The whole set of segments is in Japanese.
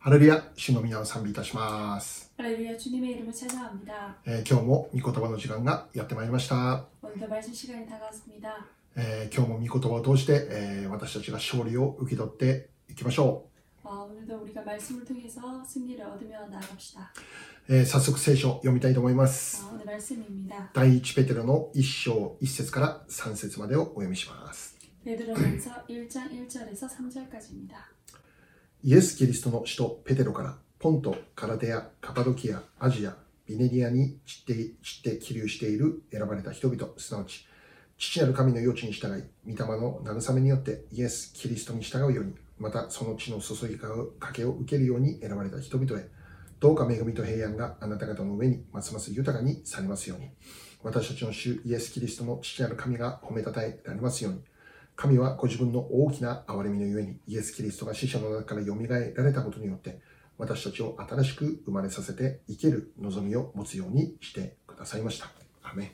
ハレルヤ、主の皆を賛美いたします。 할렐루야 주님의 이름을 찬양합니다. えー今日も御言葉の時間がやってまいりました。 오늘도 말씀 시간이 다가왔습니다. えー今日も御言葉を通して、えー私たちが勝利を受け取っていきましょ 어, 오늘도 우리가 말씀을 통해서 승리를 얻으며 나아갑시다. う。えー早速聖書を読みたいと思います。 어, 오늘 말씀입니다. 第一ペテロの1章1節から3節までをお読みします。 베드로전서 1장 1절에서 3절까지입니다. イエス・キリストの首都ペテロからポント、カラデア、カパドキア、アジア、ビネリアに散って散って起立している選ばれた人々、すなわち父なる神の余地に従い、御霊の慰めによってイエス・キリストに従うように、またその血の注ぎかけを受けるように選ばれた人々へ、どうか恵みと平安があなた方の上にますます豊かにされますように、私たちの主イエス・キリストの父なる神が褒めたたえられますように、神はご自分の大きな憐れみのゆえにイエス・キリストが死者の中から蘇られたことによって私たちを新しく生まれさせて生ける望みを持つようにしてくださいました。アメン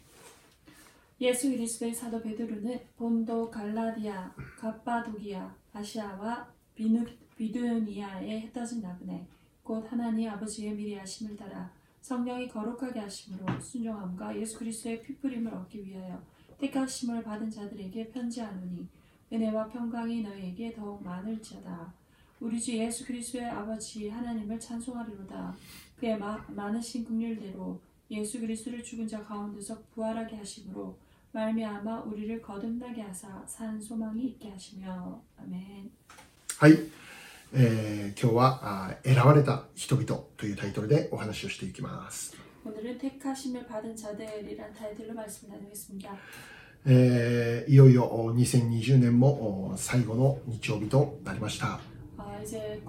예수 그리스도의 사도 베드로는 본도 갈라디아, 갑바도기아, 아시아와 비누, 비두니아에 흩어진 나그네 곧 하나님 아버지의 미리 하심을 따라 성령이 거룩하게 하심으로 순종함과 예수 그리스도의 피부림을 얻기 위하여 택하심을 받은 자들에게 편지하노니 은혜와 평강이 너희에게 더욱 많을지어다 우리 주 예수 그리스도의 아버지 하나님을 찬송하리로다 그의 마, 많으신 긍휼대로 예수 그리스도를 죽은 자 가운데서 부활하게 하심으로 말미암아 우리를 거듭나게 하사 산 소망이 있게 하시며 아멘. はい、えー今日はあー選ばれた人々というタイトルでお話をしていきます。 오늘은 택하심을 받은 자들이란 타이틀로 말씀을 나누겠습니다. えー、いよいよ2020年も最後の日曜日となりました。あ이 제。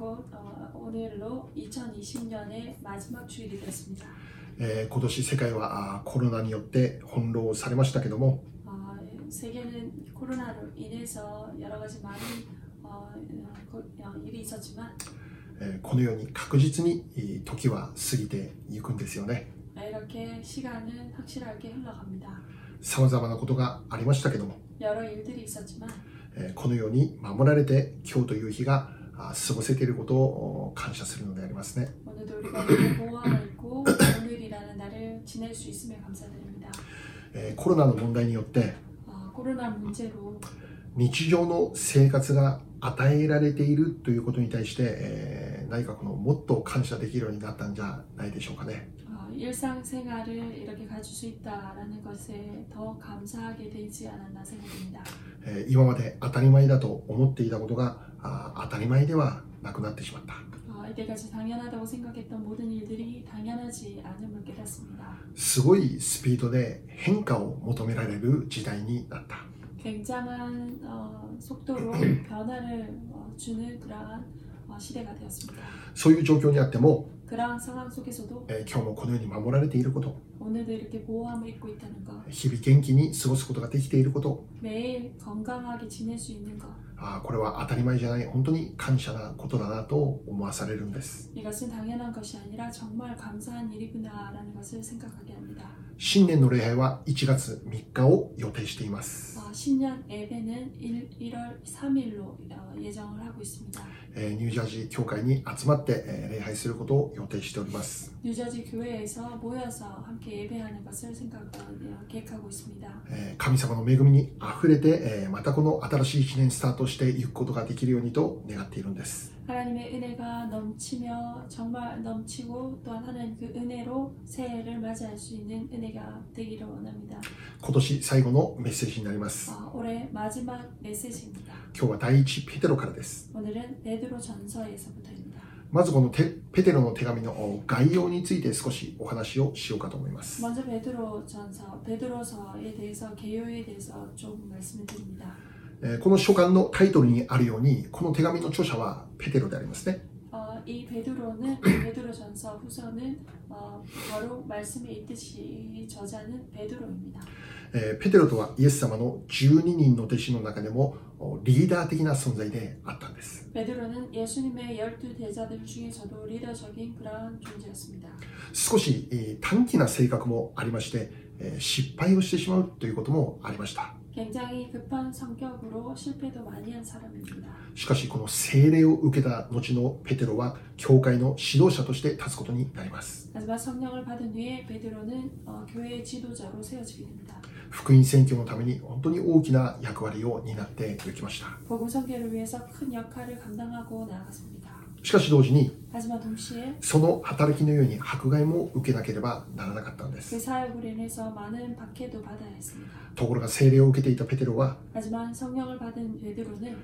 えー、今年世界はコロナによって翻弄されましたけども、このように確実に時は過ぎていくんですよね。이렇게시간은확실하게흘러갑니다 さまざまなことがありましたけども、 여러 일들이 있었지만 えーこのように守られて今日という日があ過ごせていることをお感謝するのでありますね。 오늘도 우리가 이렇게 보호하고 있고 오늘이라는 날을 지낼 수 있음에 감사드립니다. えーコロナの問題によって、 아, 코로나 문제로 日常の生活が与えられているということに対して、えー何かこのもっと感謝できるようになったんじゃないでしょうかね。 일상생활을 이렇게 가질 수 있다라는 것에 더 감사하게 되지 않았나 생각됩니다. 今まで当たり前だと思っていたことが当たり前ではなくなってしまった。 어, 이때까지 당연하다고 생각했던 모든 일들이 당연하지 않음을 깨닫습니다. すごいスピードで変化を求められる時代になった. 굉장한 어, 속도로 변화를 어, 주는 그러한 어, 시대가 되었습니다. そういう状況にあっても 그러한 상황 속에서도 えー今日もこのように守られていること、 오늘도 이렇게 보호함을 입고 있다는 것, 日々元気に過ごすことができていること、 매일 건강하게 지낼 수 있는 것, あーこれは当たり前じゃない、本当に感謝なことだなと思わされるんです。 이것은 당연한 것이 아니라 정말 감사한 일이구나라는 것을 생각하게 합니다. 新年の礼拝は1月3日を予定しています。 어, 신년 예배는 1, 1월 3일로 어, 예정을 하고 있습니다. えーニュージャージー教会に集まって、えー礼拝することを予定しております。 뉴저지 교회에서 모여서 함께 예배하는 것을 생각 어, 계획하고 있습니다. えー神様の恵みにあふれて、えーまたこの新しい1年スタートしていくことができるようにと願っているんです。 하나님의 은혜가 넘치며 정말 넘치고 또한 하나님 그 은혜로 새해를 맞이할 수 있는 은혜가 되기를 원합니다. 今年最後のメッセージになります。 어, 올해 마지막 메시지입니다. 今日は第一ペテロからです。 오늘은 베드로 전서에서부터입니다. まずこのテペテロの手紙のお概要について少しお話をしようかと思います。 먼저 베드로 전서, 베드로서에 대해서 개요에 대해서 좀 말씀을 드립니다. この書簡のタイトルにあるように、この手紙の著者はペテロでありますね。ペテロとはイエス, 様の12人の弟子の中でもリーダー的な存在であったんです. 12. 少し短気な性格もありまして、失敗をしてしまうということもありました。 굉장히 급한 성격으로 실패도 많이 한 사람입니다. しかしこの聖霊を受けた後のペテロは教会の指導者として立つことになります 하지만 성령을 받은 후에 베드로는 어, 교회의 지도자로 세워지게 됩니다. 福音宣教のために本当に大きな役割を担っていきました 복음 선교를 위해서 큰 역할을 감당하고 나아갔습니다. しかし同時にその働きのように迫害も受けなければならなかったんです。ところが聖霊を受けていたペテロは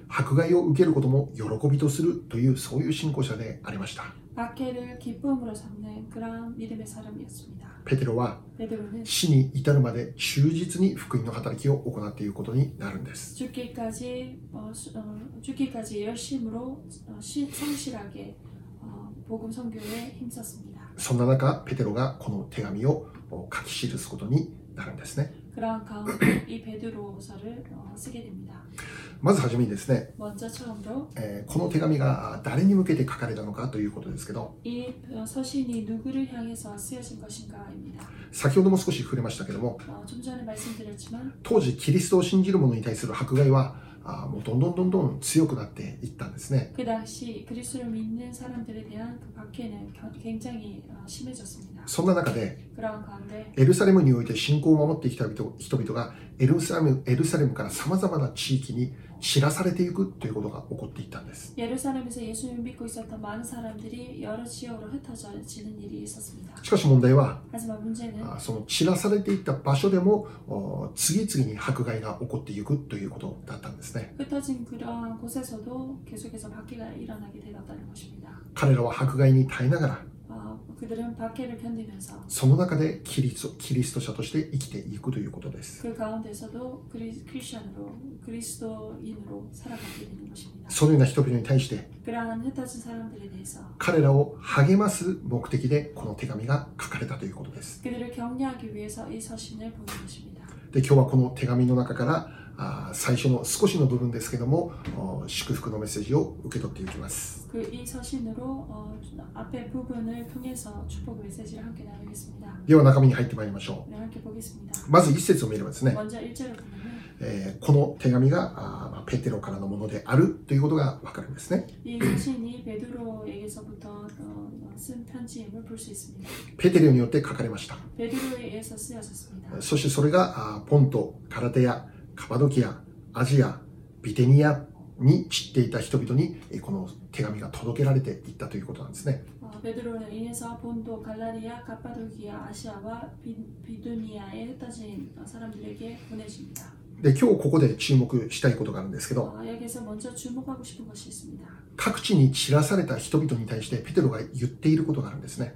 迫害を受けることも喜びとするというそういう信仰者でありました。 박해를 기쁨으로 삼는 그러한 믿음의 사람이었습니다. ペテロは 베드로는 死に至るまで忠実に福音の働きを行っていくことになるんです 죽기까지 어, 수- 어, 죽기까지 열심으로 어, 시- 성실하게 어, 복음 선교에 힘썼습니다. そんな中ペテロがこの手紙をお書き記すことになるんですね 그러한 가운데 이 베드로서를 어, 쓰게 됩니다. まずはじめにですね、 먼저 처음으로 えーこの手紙があ誰に向けて書かれたのかということですけど 이 어, 서신이 누구를 향해서 쓰여진 것인가입니다. 先ほども少し触れましたけども 어, 좀 전에 말씀드렸지만 当時キリストを信じる者に対する迫害はあもうどんどんどんどん強くなっていったんですね 그 당시 그리스도를 믿는 사람들에 대한 그 박해는 겨- 굉장히 어, 심해졌습니다. 다. そんな中で、エルサレムにおいて信仰を守ってきた人々がエルサレム、エルサレムから様々な地域に知らされていくということが起こっていったんです。しかし問題は、その散らされていった場所でも次々に迫害が起こっていくということだったんですね。彼らは迫害に耐えながら、 그들은 박해를 견디면서 その中でキリストキリスト者として生きていくということです 그 가운데서도 그리, 크리스천으로 그리스도인으로 살아가게 되는 것입니다. そのような人々に対して 그러한 흩어진 사람들에 대해서 彼らを励ます目的でこの手紙が書かれたということです 그들을 격려하기 위해서 이 서신을 보낸 것입니다. で今日はこの手紙の中からあ 最初の少しの部分ですけども祝福のメッセージを受け取っていきます。では中身に入ってまいりましょう。まず一節を見ればですね、えー、この手紙があペテロからのものであるということがわかるんですね。ペテロによって書かれました。そしてそれがポント、カラテヤ、カパドキア、アジア、ビテニアに散っていた人々にえーこの手紙が届けられていったということなんですね 어, 베드로는 인해서 본도, 갈라리아, 카파도키아, 아시아와 비, 비두니아에 흩어진 어, 사람들에게 보내집니다. で今日ここで注目したいことがあるんですけど 어, 여기서 먼저 주목하고 싶은 것이 있습니다. 各地に散らされた人々に対してペテロが言っていることがあるんですね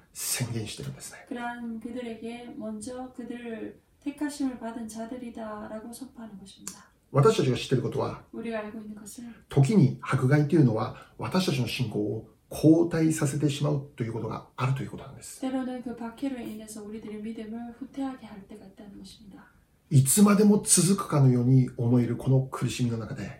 宣言してるんですね 그러한 그들에게 먼저 그들을 택하심을 받은 자들이다라고 선포하는 것입니다. 私たちが知っていることは 우리가 알고 있는 것은 時に迫害というのは私たちの信仰を後退させてしまうということがあるということなんです 때로는 그 박해로 인해서 우리들의 믿음을 후퇴하게 할 때가 있다는 것입니다. いつまでも続くかのように思えるこの苦しみの中で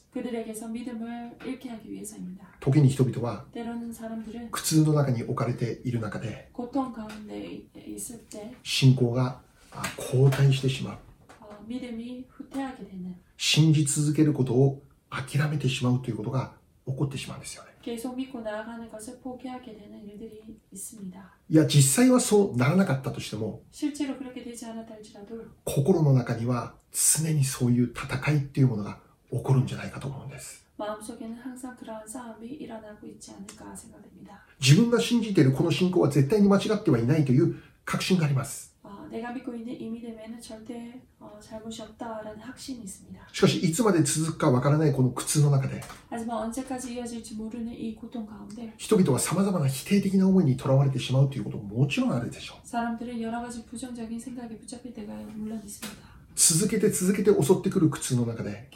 時に人々は苦痛の中に置かれている中で信仰が後退してしまう信じ続けることを諦めてしまうということが起こってしまうんですよねいや実際はそうならなかったとしても心の中には常にそういう戦いっていうものが起こるんじゃないかと思うんです。自分が信じているこの信仰は絶対に間違ってはいないという確信があります。しかし、いつまで続くかわからないこの苦痛の中で、人々はさまざまな否定的な思いにとらわれてしまうということももちろんあるでしょう。続けて続けて襲ってくる苦痛の中で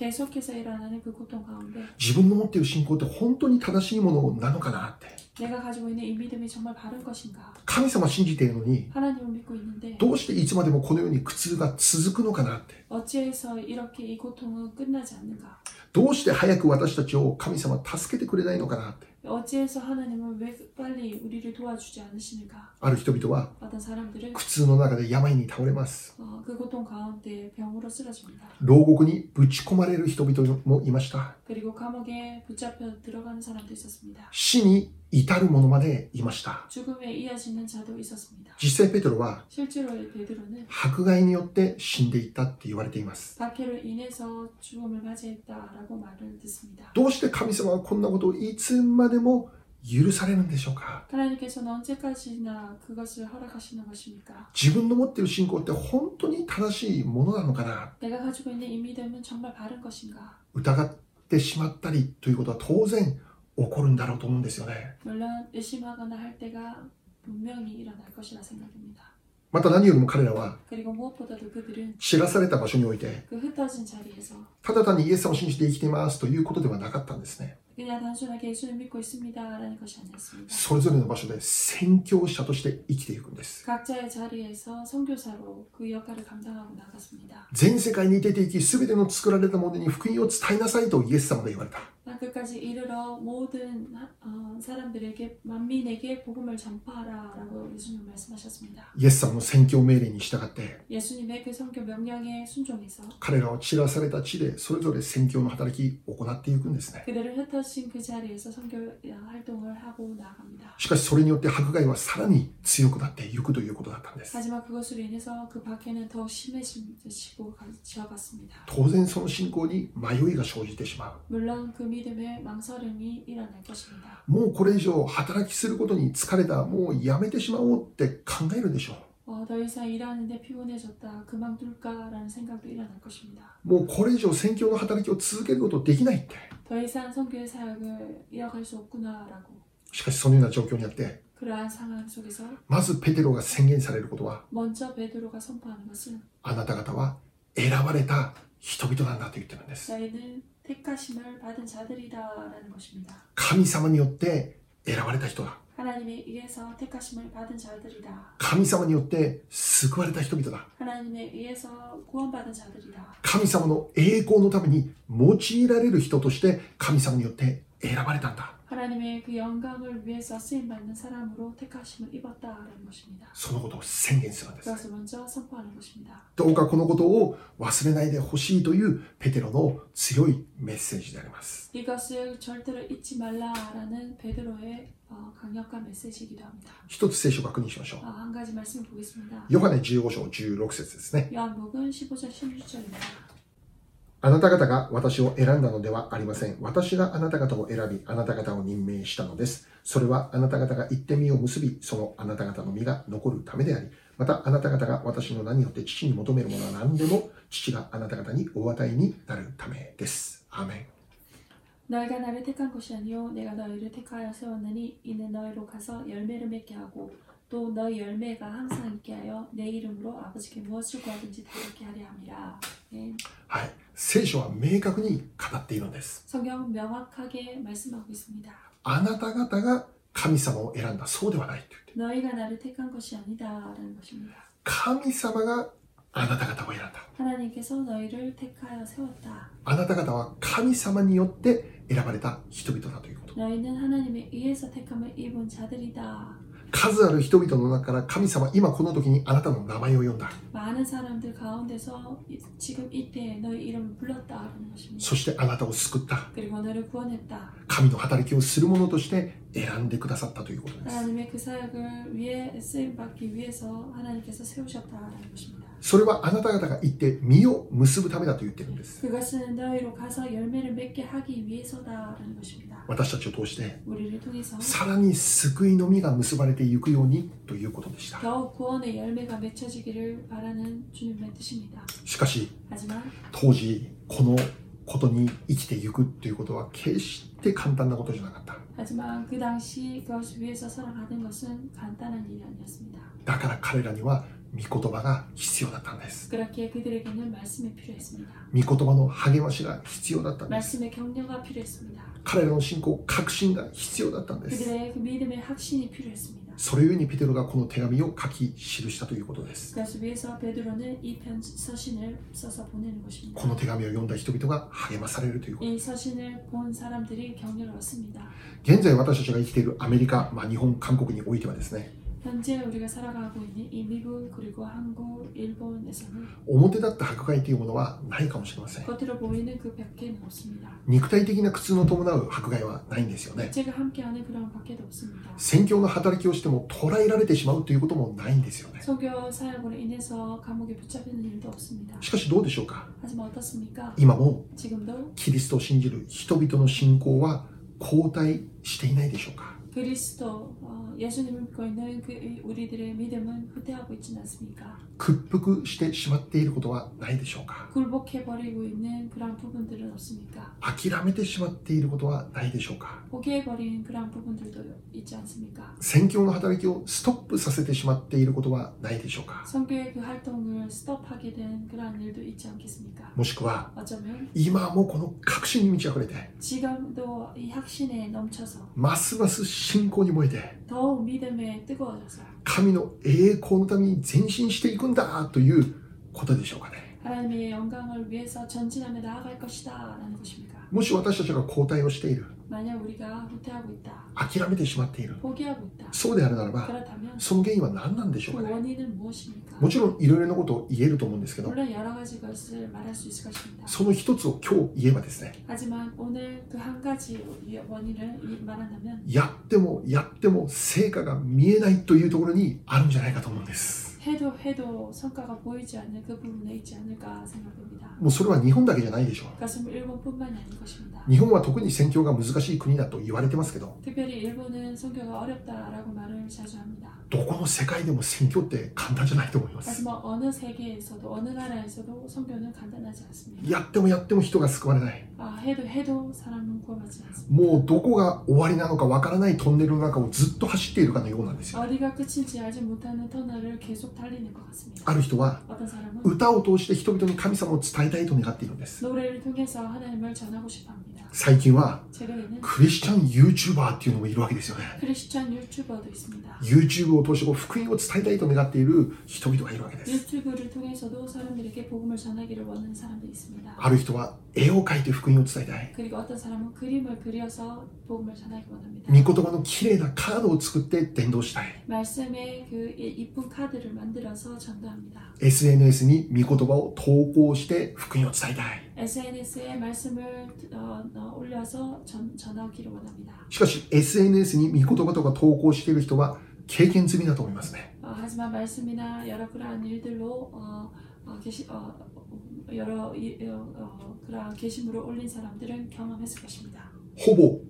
自分の持っている信仰って本当に正しいものなのかなって。神様信じているのにどうしていつまでもこのように苦痛が続くのかなって。どうして早く私たちを神様助けてくれないのかなって。 어찌해서 하나님은 왜 빨리 우리를 도와주지 않으시는가? ある人々は 어떤 사람들은 苦痛の中で病に倒れます。 어, 그 고통 가운데 병으로 쓰러집니다. 牢獄にぶち込まれる人々もいました。 그리고 감옥에 붙잡혀 들어가는 사람도 있었습니다. 死に 至るものまでいました。実際ペテロは迫害によって死んでいったって言われています。どうして神様はこんなことをいつまでも許されるんでしょうか？自分の持っている信仰って本当に正しいものなのかな？疑ってしまったりということは当然起こるんだろうと思うんですよね。また何よりも彼らは知らされた場所においてただ単にイエス様を信じて生きていますということではなかったんですね。 그냥 단순하게 예수를 믿고 있습니다라는 것이 아니었습니다. それぞれの場所で宣教者として生きていくんです。 각자의 자리에서 선교사로 그 역할을 감당하고 나갔습니다. 全世界に出て行き、すべての作られたものに福音を伝えなさいとイエス様が言われた。 끝까지 이르러 모든 하- 어, 사람들에게 만민에게 복음을 전파하라라고 예수님 말씀하셨습니다. イエス様の宣教命令に従って、 예수님의 그 선교 명령에 순종해서 彼らは散らされた地でそれぞれ宣教の働きを行っていくんですね。 그들을 흩어 しかしそれによって迫害はさらに強くなっていくということだったんです。当然その信仰に迷いが生じてしまう。もうこれ以上働きすることに疲れた、もうやめてしまおうって考えるでしょう。 어, 더 이상 일하는데 피곤해졌다. 그만둘까라는 생각도 일어날 것입니다. もうこれ以上宣教の働きを続けることできないって。 더 이상 선교의 사역을 이어갈 수 없구나라고 しかしそのような状況にあって、 그러한 상황 속에서 まずペテロが宣言されることは、 먼저 베드로가 선포하는 것은 あなた方は選ばれた人々なんだと言ってるんです。 너희는 택하심을 받은 자들이다라는 것입니다. 神様によって選ばれた人だ。 하나님에 의해서 택하심을 받은 자들이다. 神様によって救われた人々だ。 하나님에 의해서 구원받은 자들이다. 神様の栄光のために用いられる人として神様によって選ばれたんだ。 하나님의 그 영광을 위해서 쓰임 받는 사람으로 택하심을 입었다라는 것입니다. そのことを宣言するんです。 그것을 먼저 선포하는 것입니다. どうかこのことを忘れないでほしいというペテロの強いメッセージであります。 이것을 절대로 잊지 말라라는 베드로의 一つ聖書を確認しましょう。ヨハネ15章16節ですね。あなた方が私を選んだのではありません。私があなた方を選び、あなた方を任命したのです。それはあなた方が行って身を結び、そのあなた方の身が残るためであり、またあなた方が私の名によって父に求めるものは何でも、父があなた方にお与えになるためです。アメン。 너희가 나를 택한 것이 아니요 내가 너희를 택하여 세웠느니 이는 너희로 가서 열매를 맺게 하고 또 너희 열매가 항상 있게 하여 내 이름으로 아버지께 무엇을 구하든지 대롭게 하려 함이라. 네. はい。聖書は明確に語っているんです。 성경은 명확하게 말씀하고 있습니다. あなた方が神様を選んだ。そうではないと言って。 너희가 나를 택한 것이 아니다라는 것입니다. 神様が あなた方を選んだ。あなた方は神様によって選ばれた人々だということ。数ある人々の中から神様、今この時にあなたの名前を呼んだ。そしてあなたを救った。神の働きをする者として選んでくださったということです。それはあなた方が行って実を結ぶためだと言ってるんです。私たちを通して、さらに救いの実が結ばれていくようにということでした。しかし、当時、このことに生きていくということは決して簡単なことじゃなかった。だから彼らには御言葉が必要だったんです。御言葉の励ましが必要だったんです。彼らの信仰、確信が必要だったんです。それゆえにペテロがこの手紙を書き記したということです。この手紙を読んだ人々が励まされるということです。現在私たちが生きているアメリカ、まあ、日本、韓国においてはですね、 현재 우리가 살아가고 있는 이 미국 그리고 한국, 일본에서는 表立った迫害というものはないかもしれません 겉으로 보이는 그 밖에는 없습니다. 肉体的な苦痛の伴う迫害はないんですよね 제가 함께하는 그런 밖에도 없습니다. 宣教の働きをしても捕らえられてしまうということもないんですよね 소교 사역으로 인해서 감옥에 붙잡히는 일도 없습니다. しかしどうでしょうか 하지만 어떻습니까? 今も 지금도 キリストを信じる人々の信仰は後退していないでしょうか 그리스도 어, 예수님을 믿고 있는 그 우리들의 믿음은 후퇴하고 있지는 않습니까? 屈服してしまっていることはないでしょうか 굴복해 버리고 있는 그런 부분들은 없습니까? 諦めてしまっていることはないでしょうか 포기해 버린 그런 부분들도 있지 않습니까? 宣教の働きをストップさせてしまっていることはないでしょうか 성교의 그 활동을 스톱하게 된 그런 일도 있지 않겠습니까? もしくは 어쩌면 今もこの確信に満ち溢れて 지금도 이 확신에 넘쳐서 ますます 信仰に燃えて神の栄光のために前進していくんだということでしょうかね。もし私たちが交代をしている。諦めてしまっているそうであるならばその原因は何なんでしょうか、ね、もちろんいろいろなことを言えると思うんですけどその一つを今日言えばですねやってもやっても成果が見えないというところにあるんじゃないかと思うんです 해도 해도 성과가 보이지 않는 그 부분에 있지 않을까 생각됩니다. もうそれは日本だけじゃないでしょ 그것은 일본뿐만이 아닌 것입니다. う日本は特に宣教が難しい国だと言われてますけど 특별히 일본은 성교가 어렵다라고 말을 자주 합니다. どこの世界でも選挙って簡単じゃないと思います。やってもやっても人が救われない。もうどこが終わりなのかわからないトンネルの中をずっと走っているかのようなんですよ。ある人は歌を通して人々に神様を伝えたいと願っているんです。最近はクリスチャン YouTuber っていうのもいるわけですよね。YouTube を通してこう福音を伝えたいと願っている人々がいるわけです 유튜브를 통해서도 사람들에게 복음을 전하기를 원하는 사람들이 있습니다. ある人は絵を描いて福音を伝えたい 그리고 어떤 사람은 그림을 그려서 복음을 전하기 원합니다. 御言葉の綺麗なカードを作って伝道したい 말씀의 그 이쁜 카드를 만들어서 전도합니다. SNS に御言葉を投稿して福音を伝えたい SNS에 말씀을 어, 어, 올려서 전, 전하기를 원합니다. しかし SNS に御言葉とか投稿している人は 経験済みだと思いますね 어, 하지만 말씀이나 여러 그러한 일들로 어, 어, 게시, 어, 여러 이- 어, 어, 그러한 게시물을 올린 사람들은 경험했을 것입니다. ほぼ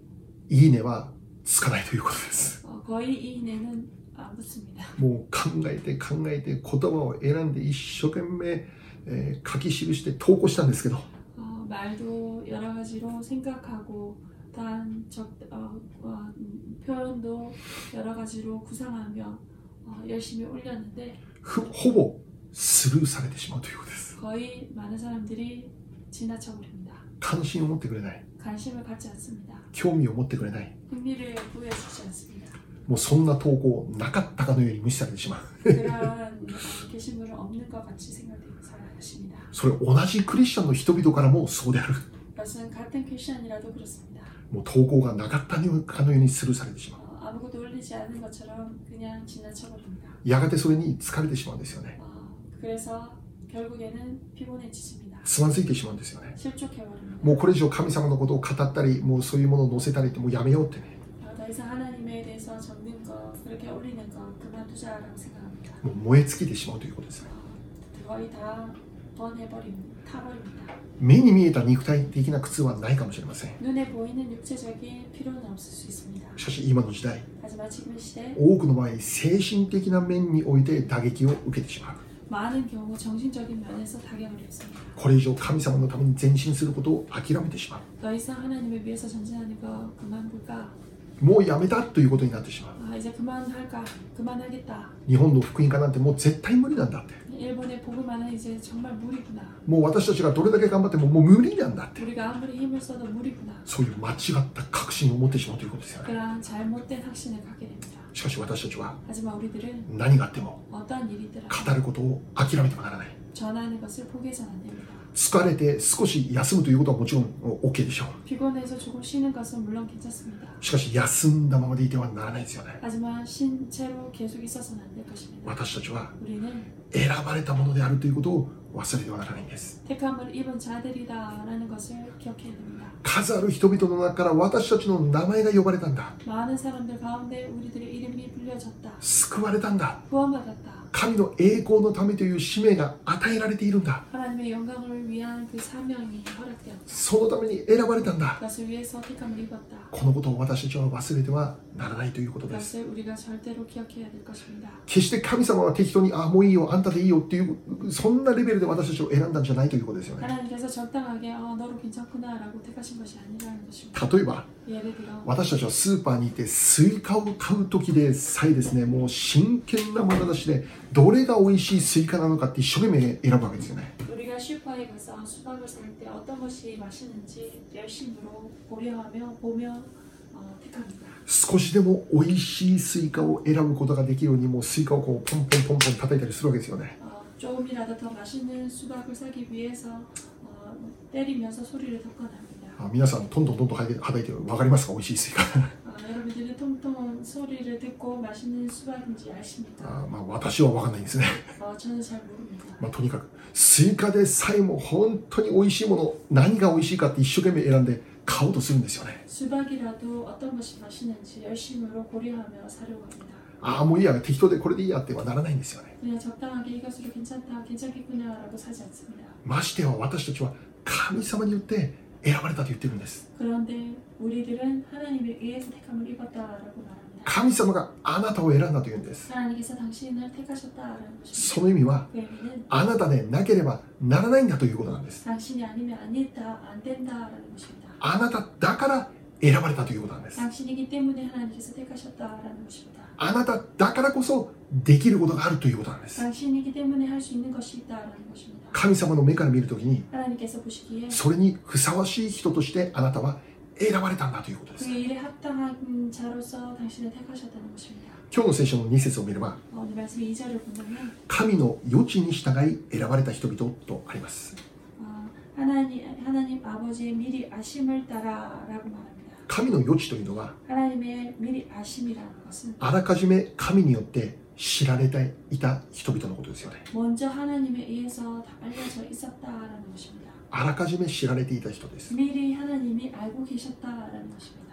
いいねはつかないということです 어, 거의 이 인에는 안 붙습니다. もう考えて考えて言葉を選んで一生懸命、えー書き記して投稿したんですけど 어, 말도 여러 가지로 생각하고 또한 적, 어, 어, 음, 표현도 여러 가지로 구상하며 어, 열심히 올렸는데 ふほぼスルーされてしまうということです 거의 많은 사람들이 지나쳐 버립니다. 関心を持ってくれない 관심을 갖지 않습니다. 興味を持ってくれない 흥미를 보여주지 않습니다. もうそんな投稿なかったかのように無視されてしまう 그러한 게시물은 없는 것 같이 생각되는 사람이십니다. それ同じクリスチャンの人々からもそうである 그것은 같은 크리스천이라도 그렇습니다. もう投稿がなかったかのようにスルーされてしまう。やがてそれに疲れてしまうんですよね。つまずいてしまうんですよね。もうこれ以上神様のことを語ったり、もうそういうものを載せたりってもうやめようってね。もう燃え尽きてしまうということですね。目に見えた肉体的な苦痛はないかもしれません。しかし今の時代、多くの場合、精神的な面において打撃を受けてしまう。これ以上神様のために前進することを諦めてしまう。もうやめたということになってしまう。 아 이제 그만할까? 그만하겠다. 日本の福音化なんてもう絶対無理なんだって 일본의 복음화는 이제 정말 무리구나. もう私たちがどれだけ頑張ってももう無理なんだって 우리가 아무리 힘을 써도 무리구나. そういう間違った確信を持ってしまうということですよね 그런 잘못된 확신을 갖게 됩니다. しかし私たちは 하지만 우리들은 何があっても 어떤 일이 있더라도 語ることを諦めてはならない 전하는 것을 포기해서는 안 됩니다. 疲れて少し休むということはもちろん OK でしょう 피곤해서 조금 쉬는 것은 물론 괜찮습니다. しかし休んだままでいてはならないですよね 하지만 신체로 계속 있어서는 안 될 것입니다. 私たちは 우리는 選ばれたものであるということを忘れてはならないんです 택함을 입은 자들이다라는 것을 기억해야 됩니다. 数ある人々の中から私たちの名前が呼ばれたんだ。救われたんだ。神の栄光のためという使命が与えられているんだ。そのために選ばれたんだ。このことを私たちは忘れてはならないということです。決して神様は適当に、あ、もういいよ、あんたでいいよっていう、そんなレベルで私たちを選んだんじゃないということですよね。하나님께서 적당하게 어, 너로 괜찮구나라고 택하신 것이 아니라는 것입니다. 例えば 예를 들어 私たちはスーパーに行ってスイカを買う時でさえですねもう真剣な眼差しでどれが美味しいスイカなのかって一生懸命選ぶわけですよね 우리가 슈퍼에 가서 수박을 살 때 어떤 것이 맛있는지 열심으로 고려하며 보며 어, 택합니다. 少しでも美味しいスイカを選ぶことができるようにもうスイカをこうポンポンポンポン叩いたりするわけですよね 어, 조금이라도 더 맛있는 수박을 사기 위해서 어, 때리면서 소리를 덮어납니다. あ 皆さんどんどんどんどん叩いて叩いて分かりますか美味しいスイカ 어, 여러분들은 통통 소리를 듣고 맛있는 수박인지 아십니까? あまあ私は分かんないんですね 어, 저는 잘 모릅니다. まあ、とにかくスイカでさえも本当に美味しいもの何が美味しいかって一生懸命選んで買おうとするんですよね 수박이라도 어떤 것이 맛있는지 열심으로 고려하며 사려고 합니다. ああもういいや適当でこれでいいやってはならないんですよね 그냥 적당하게 이것으로 괜찮다, 괜찮겠구나라고 사지 않습니다. ましては私たちは神様によって 選ばれたと言ってるんです。神様があなたを選んだというんです。その意味は、あなたでなければならないんだということなんです。あなただから選ばれたということなんです。あなただからこそできることがあるということなんです。神様の目から見るときに、それにふさわしい人としてあなたは選ばれたんだということです。今日の聖書の2節を見れば、神の余地に従い選ばれた人々とあります。神の余地というのはあらかじめ神によって知られていた人々のことですよね。あらかじめ知られていた人です。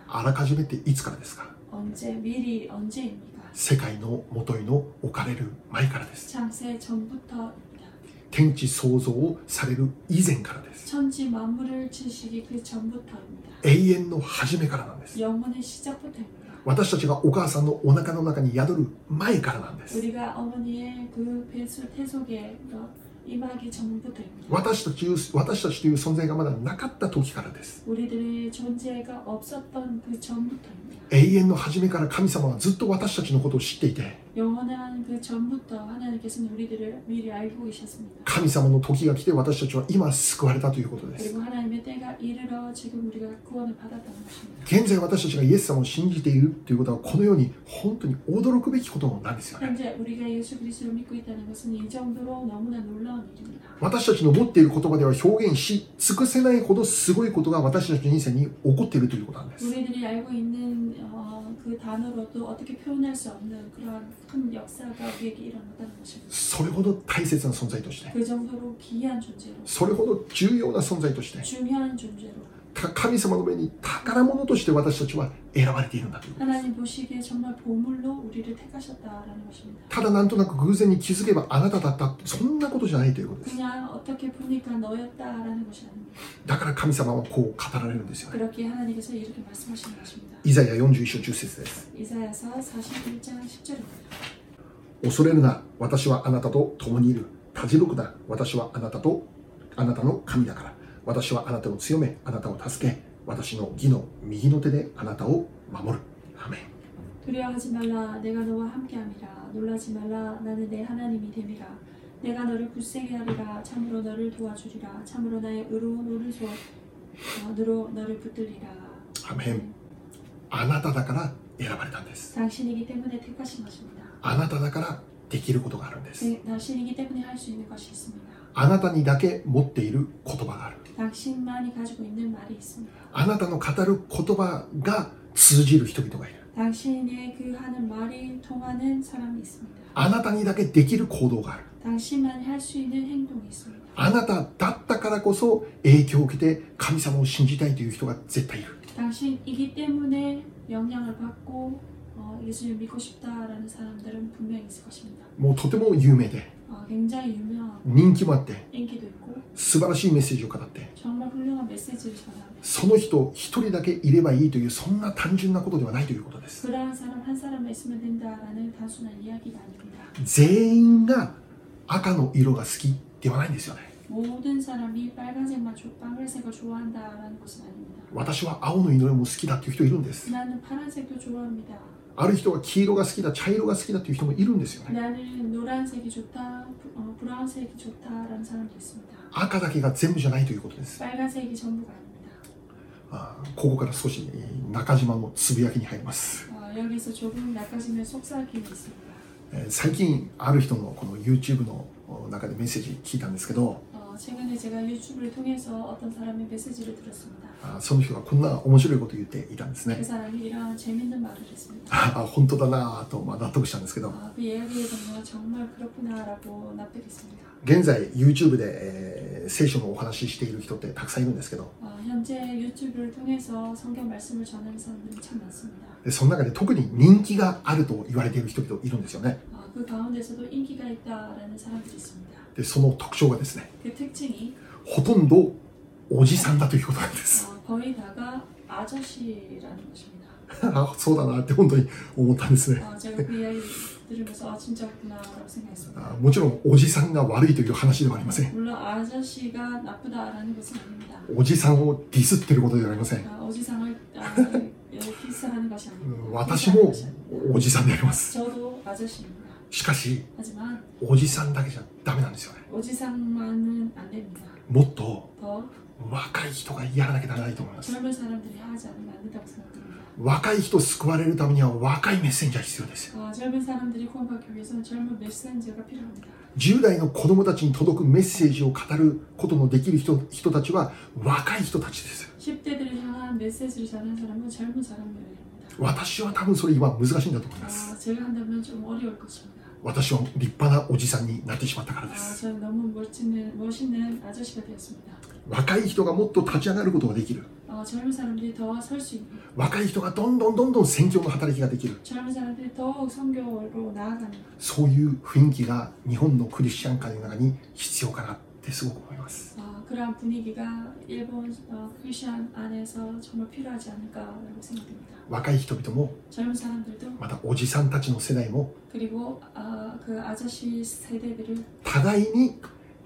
あらかじめっていつからですか？世界のもとへの置かれる前からです。天地創造をされる以前からです。永遠の初めからなんです。私たちがお母さんのお腹の中に宿る前からなんです。私たち私たちという存在がまだなかった時からです。永遠の初めから神様はずっと私たちのことを知っていて神様の時が来て私たちは今救われたということです。現在私たちがイエス様を信じているということはこのように本当に驚くべきことなんですよね。私たちの持っている言葉では表現し尽くせないほどすごいことが私たちの人生に起こっているということなんです。 어, 그 단어로도 어떻게 표현할 수 없는 그러한 큰 역사가 우리에게 일어났다는 것입니다. それほど大切な存在として 그 정도로 귀한 존재로 それほど重要な存在として 중요한 존재로 た 神様の目に宝物として私たちは選ばれているんだというただなんとなく偶然に気づけばあなただったそんなことじゃないということです。だから神様はこう語られるんですよ、ね、イザヤ41章10節です恐れるな私はあなたと共にいる。たじろくな私はあなたとあなたの神だから。私はあなたを強めあなたを助け私の義の右の手であなたを守るアメン 두려워하지 말라 내가 너와 함께함이라 놀라지 말라 나는 내 하나님이 됨이라 내가 너를 굳세게 하리라 참으로 너를 도와주리라 참으로 나의 의로운 오른손으로 너를 붙들리라 アメンあなただから選ばれたんです 당신이기 때문에 택하신 것입니다 あなただからできることがあるんです 네, 당신이기 때문에 할 수 있는 것이 있습니다 あなたにだけ持っている言葉がある。あなたの語る言葉が通じる人々がいる。あなたにだけできる行動がある。あなただったからこそ影響を受けて神様を信じたいという人が絶対いる。당신이기 때문에 영향을 받고 어, 예수를 믿고 싶다라는 사람들은 분명히 있을 것입니다. もうとても有名で 어, 굉장히 유명하고 人気もあって 인기도 있고 素晴らしいメッセージを語って 정말 훌륭한 메시지를 전하는 その人一人だけいればいいというそんな単純なことではないということです 그러한 사람 한 사람만 있으면 된다라는 단순한 이야기가 아닙니다. 全員が赤の色が好きではないんですよね 모든 사람이 빨간색만 조, 빨간색을 좋아한다라는 것은 아닙니다. 私は青の色も好きだっていう人いるんです ある人は黄色が好きだ、茶色が好きだという人もいるんですよね。赤だけが全部じゃないということです。ここから少し中島のつぶやきに入ります。最近ある人のこの YouTube の中でメッセージ聞いたんですけど、 최근에 제가 유튜브를 통해서 어떤 사람의 메시지를 들었습니다. あその人がこんな面白いことを言っていたんです 그 ね 사람이 이런 재밌는 말을 했습니다. あ本当だなぁと、まあ、納得したんですけど 아, 그 이야기에 보면 정말 그렇구나라고 납득했습니다. 現在 YouTube で、えー聖書のお話ししている人ってたくさんいるんですけど 어, 현재 유튜브를 통해서 성경 말씀을 전하는 사람들이 참 많습니다. でその中で特に人気があると言われている人々いるんですよね 어, 그 가운데서도 인기가 있다라는 사람들이 있습니다. でその特徴がですねほとんどおじさんだということなんです。あ そうだなって本当に思ったんですね。あもちろんおじさんが悪いという話ではありません。おじさんをディスってることではありません。私もおじさんであります。しかしおじさんだけじゃダメなんですよね。もっと若い人がやらなきゃならないと思います。若い人を救われるためには若いメッセンジャー必要です10代の子供たちに届くメッセージを語ることのできる人人たちは若い人たちです。私は多分それ今難しいんだと思います私は立派なおじさんになってしまったからです。若い人がもっと立ち上がることができる。若い人がどんどんどんどん戦教の働きができる。そういう雰囲気が日本のクリスチャン界の中に必要かな。ってすごく思います 어, 그러한 분위기가 일본 어, 크리스천 안에서 정말 필요하지 않을까라고 생각됩니다. 若い人々も 젊은 사람들도 またおじさんたちの世代も 그리고 아, 그 아저씨 세대들을 互いに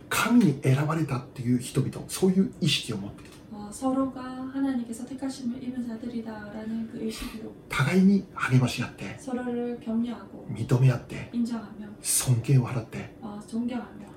神に選ばれたっていう人々そういう意識を持って 어, 서로가 하나님께서 택하심을 입은 자들이다라는 그 의식으로 互いに励まし合って 서로를 격려하고 認め合って 인정하며 尊敬を払って 어, 존경하며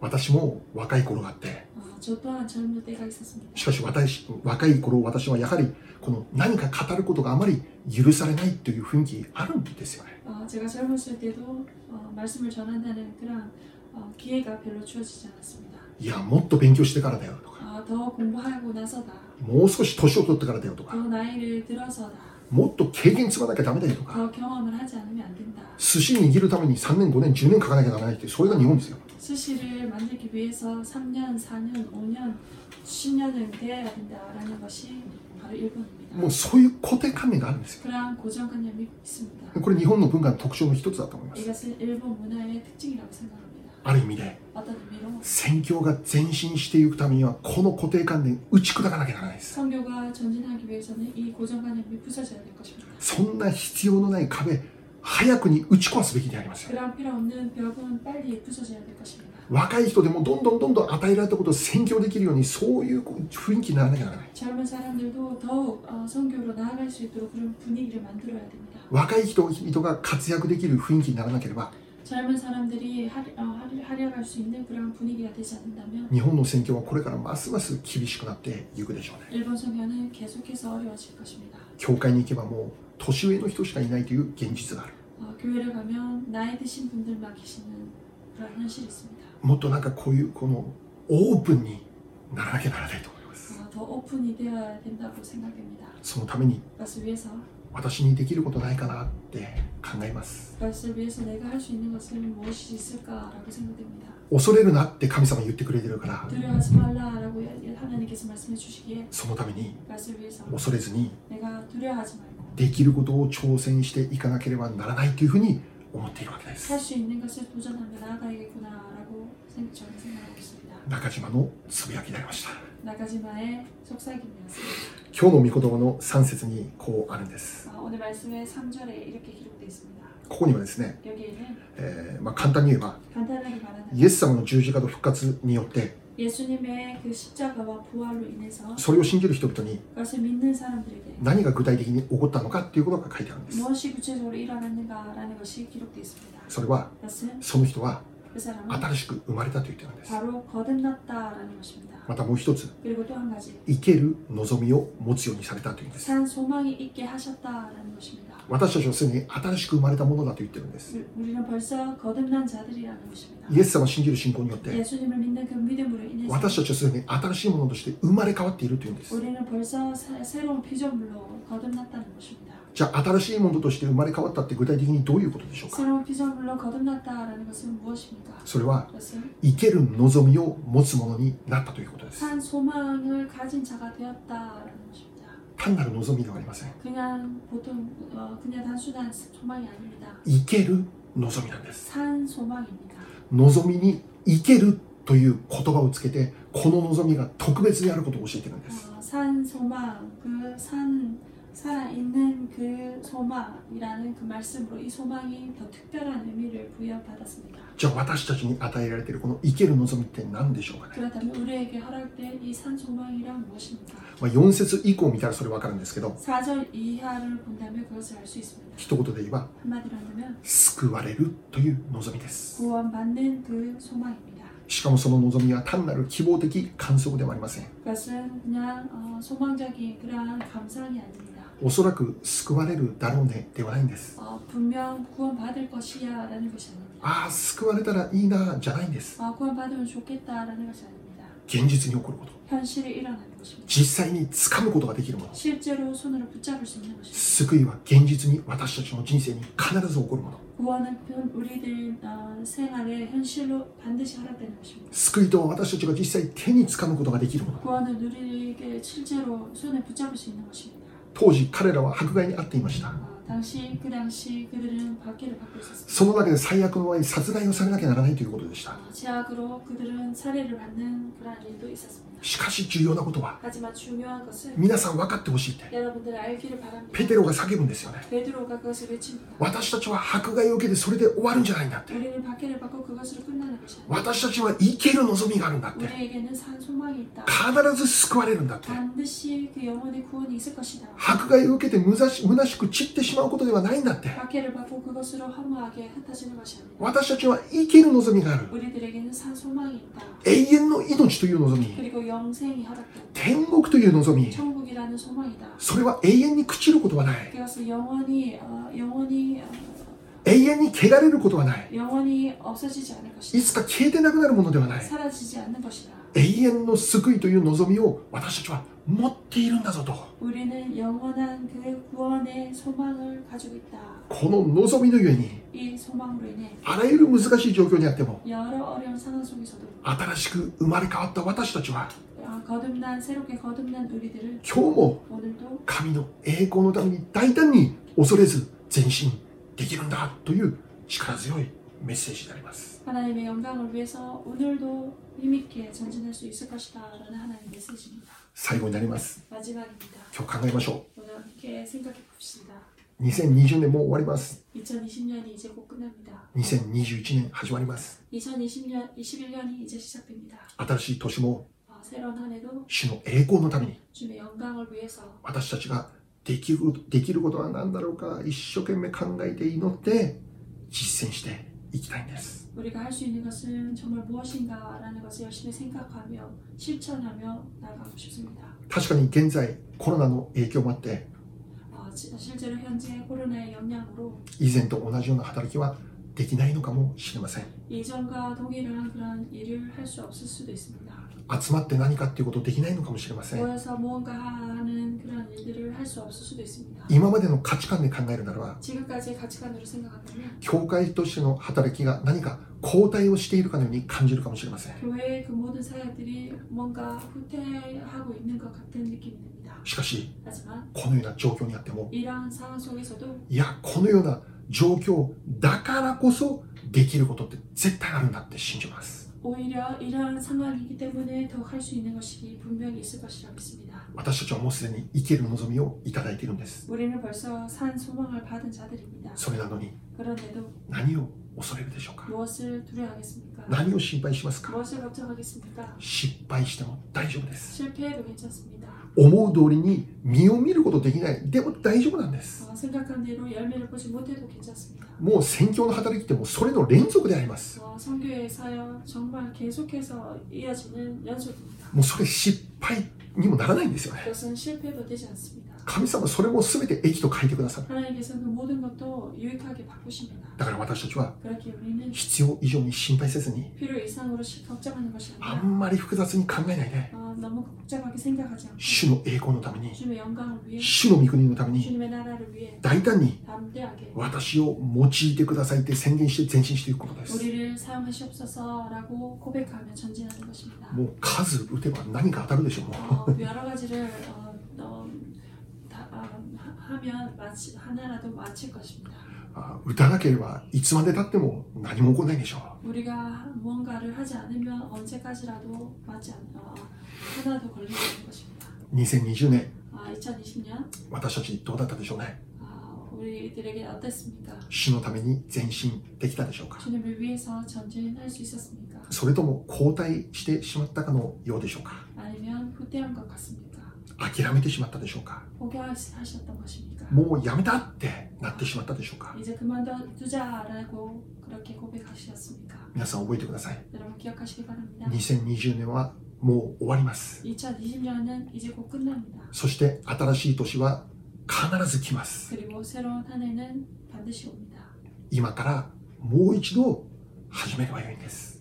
私も若い頃があって 어, 저 또한 젊을 때가 있었습니다. しかし私若い頃私はやはりこの何か語ることがあまり許されないという雰囲気あるんですよね 어, 제가 젊었을 때도 어, 말씀을 전한다는 그런 어, 기회가 별로 주어지지 않았습니다. いやもっと勉強してからだよとか 아, 더 공부하고 나서다. もう少し年を取ってからだよと 더 か 나이를 들어서다. もっと経験積まなきゃダメだよとか 더 경험을 하지 않으면 안 된다. 寿司握るために3年5年10年かかなきゃならないってそれが日本ですよ 스시를 만들기 위해서 3년, 4년, 5년, 10년을 돼야 된다라는 것이 바로 일본입니다. もうそういう固定観念があるんですよ 그러한 고정관념이 있습니다. これ日本の文化の特徴の一つだと思います 이것은 일본 문화의 특징이라고 생각합니다. ある意味で戦況が前進していくためにはこの固定観念打ち砕かなきゃならないです。そんな必要のない壁早くに打ち壊すべきでありますよ。若い人でもどんどんどんどん与えられたことを宣教できるようにそういう雰囲気にならなきゃならない。若い人々が活躍できる雰囲気にならなければ 젊은 사람들이 하, 어, 하- 활약할 수 있는 그런 분위기가 되지 않는다면 日本の宣教はこれからますます厳しくなっていくでしょうね 일본 성교는 계속해서 어려워질 것입니다. 教会に行けばもう年上の人しかいないという現実がある 어, 교회를 가면 나이 드신 분들만 계시는 그런 현실이 있습니다. もっとなんかこういうこのオープンにならなきゃならないと思います 어, 더 오픈이 되어야 된다고 생각됩니다. そのために 그것을 위해서 私にできることないかなって考えます。恐れるなって神様言ってくれてるから、そのために恐れずにできることを挑戦していかなければならないというふうに思っているわけです。中島のつぶやきでありました。나가지마의 속삭임이었습니다. 今日の御言葉の3節にこうあるんです 아, 오늘 말씀의 3절에 이렇게 기록되어 있습니다. ここにはですね、 여기에는 えーまあ、簡単に言えば 간단하게 말하는 イエス様の十字架と復活によって 예수님의 그 십자가와 부활로 인해서 それを信じる人々に 그것을 믿는 사람들에게 何が具体的に起こったのかっていうことが書いてあるんです 무엇이 구체적으로 일어났는가라는 것이 기록되어 있습니다. それは 그것은 その人は 그 사람은 新しく生まれたと言ってるんです 바로 거듭났다라는 것입니다. またもう一つ生ける望みを持つようにされたというんです。私たちはすでに新しく生まれたものだと言ってるんです。イエス様を信じる信仰によって私たちはすでに新しいものとして生まれ変わっているというんです。じゃあ新しいものとして生まれ変わったって具体的にどういうことでしょうか？それは生ける望みを持つものになったということです。単なる望みではありません。生ける望みなんです。望みに生けるという言葉をつけてこの望みが特別にあることを教えてるんです。 살아있는 그 소망이라는 그 말씀으로 이 소망이 더 특별한 의미를 부여받았습니다. じゃあ私たちに与えられているこの生ける望みって何でしょうかね、 그렇다면 우리에게 허락된 이 산 소망이란 무엇입니까? まあ、4節以降見たらそれ分かるんですけど 4절 이하를 본다면 그것을 알 수 있습니다. 一言で言えば 한마디로 한다면 救われるという望みです 구원받는 그 소망입니다. しかもその望みは単なる希望的観測ではありません 그것은 그냥 어, 소망적인 그러한 감상이 아닙니다. おそらく救われるだろうねではないんです。ああ、救われたらいいなじゃないんです。現実に起こること。実際に掴むことができるもの。救いは現実に私たちの人生に必ず起こるもの。救いと私たちが実際手に掴むことができるもの。当時彼らは迫害に遭っていました。その中で最悪の場合殺害をされなきゃならないということでした。しかし重要なことは皆さん分かってほしいって。ペテロが叫ぶんですよね。私たちは迫害を受けてそれで終わるんじゃないんだって。私たちは生きる望みがあるんだって。必ず救われるんだって。迫害を受けてむざししく散ってしままうことではないんだって。私たちは生きる望みがある。永遠の命という望み。天国という望み。それは永遠に朽ちることはない。永遠に汚れることはない。いつか消えてなくなるものではない。永遠の救いという望みを私たちは持っているんだぞと。この望みのゆえに、あらゆる難しい状況にあっても、新しく生まれ変わった私たちは、今日も神の栄光のために大胆に恐れず前進。できるんだという力強いメッセージであります 하나님의 영광을 위해서 오늘도 힘있게 전진할 수 있을 것이다 라는 하나님의 메시지입니다. 最後になります 마지막입니다. 今日考えましょ 오늘 함께 생각해 봅시다. う2020年もう終わります 2020년이 이제 곧 끝납니다. 2021年始まります 2020년, 21년이 이제 시작됩니다. 新しい年も 아, 새로운 한 해도 主の栄光のために 주님의 영광을 위해서 私たちが できるできることは何だろうか一生懸命考えて祈って実践していきたいんです 우리가 할 수 있는 것은 정말 무엇인가라는 것을 열심히 생각하며 실천하며 나아가고 싶습니다. 確かに現在コロナの影響もあって 어, 지- 실제로 현재 코로나의 영향으로 以前と同じような働きはできないのかもしれません 이전과 동일한 그런 일을 할 수 없을 수도 있습니다. 集まって何かっていうことできないのかもしれません 모여서 무언가 하는 그런 일들을 할 수 없을 수도 있습니다. 今までの価値観で考えるならば 지금까지의 가치관으로 생각한다면 教会としての働きが何か後退をしているかのように感じるかもしれません 교회의 그 모든 사역들이 뭔가 후퇴하고 있는 것 같은 느낌이 듭니다. しかし 하지만 このような状況にあっても 이러한 상황 속에서도 いやこのような状況だからこそできることって絶対あるんだって信じます 오히려 이러한 상황이기 때문에 더 할 수 있는 것이 분명히 있을 것이라 믿습니다. 私たちはもうすでに生ける望みをいただいているんです。それなのに何を恐れるでしょうか？何を心配しますか？失敗しても大丈夫です。思う通りに身を見ることできない。でも大丈夫なんです。もう宣教の働きってもそれの連続であります。もうそれ失敗敗にもならないんですよね。神様それも全て益と書いてくださる。だから私たちは必要以上に心配せずにあんまり複雑に考えないで主の栄光のために主の御国のために大胆に私を用いてくださいって宣言して前進していくことです。もう数打てば何か当たるでしょう。 하- 하면 마치, 하나라도 마칠 것입니다. うあ打たなければいつまでたっても何も起こらないでしょ 우리가 무언가를 하지 않으면 언제까지라도 맞지 않, 어, 하나도 걸리지 않는 것입니다. う2020年 아, 2020년 私たちどうだったでしょうね 아, 우리들에게 어땠습니까? 主のために前進できたでしょうか 주님을 위해서 전진할 수 있었습니까? それとも後退してしまったかのようでしょうか 아니면 후퇴한 것 같습니까? 諦めてしまったでしょうか？もうやめたってなってしまったでしょうか？皆さん覚えてください。2020年はもう終わります。そして新しい年は必ず来ます。今からもう一度始めればよいんです。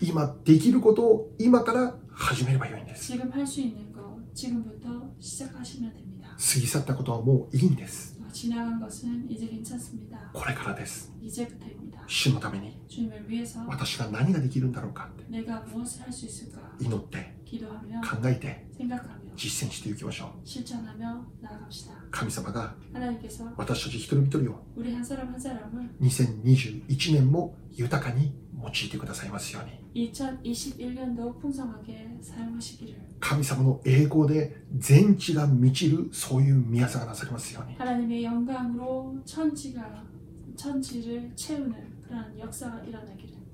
今できることを今から始めればよいんです。過ぎ去ったことはもういいんです。これからです。主のために私が何ができるんだろうかって祈って考えて実践していきましょう。神様が私たち一人一人を2021年も豊かに用いてくださいますように。神様の栄光で全地が満ちるそういう宮さがなされますように。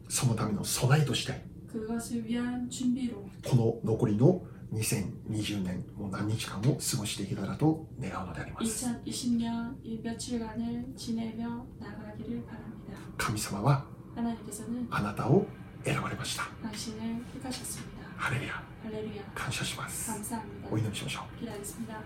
そのための備えとして그것을 위한 준비로 この残りの2020年もう何日間を過ごしていけたらと願うのであります 2020년 이 며칠간을 지내며 나가기를 바랍니다. 神様は 하나님께서는 あなたを選ばれました 당신을 택하셨습니다. ハレルヤ 할렐루야 感謝します 감사합니다. お祈りしましょう 기도하겠습니다.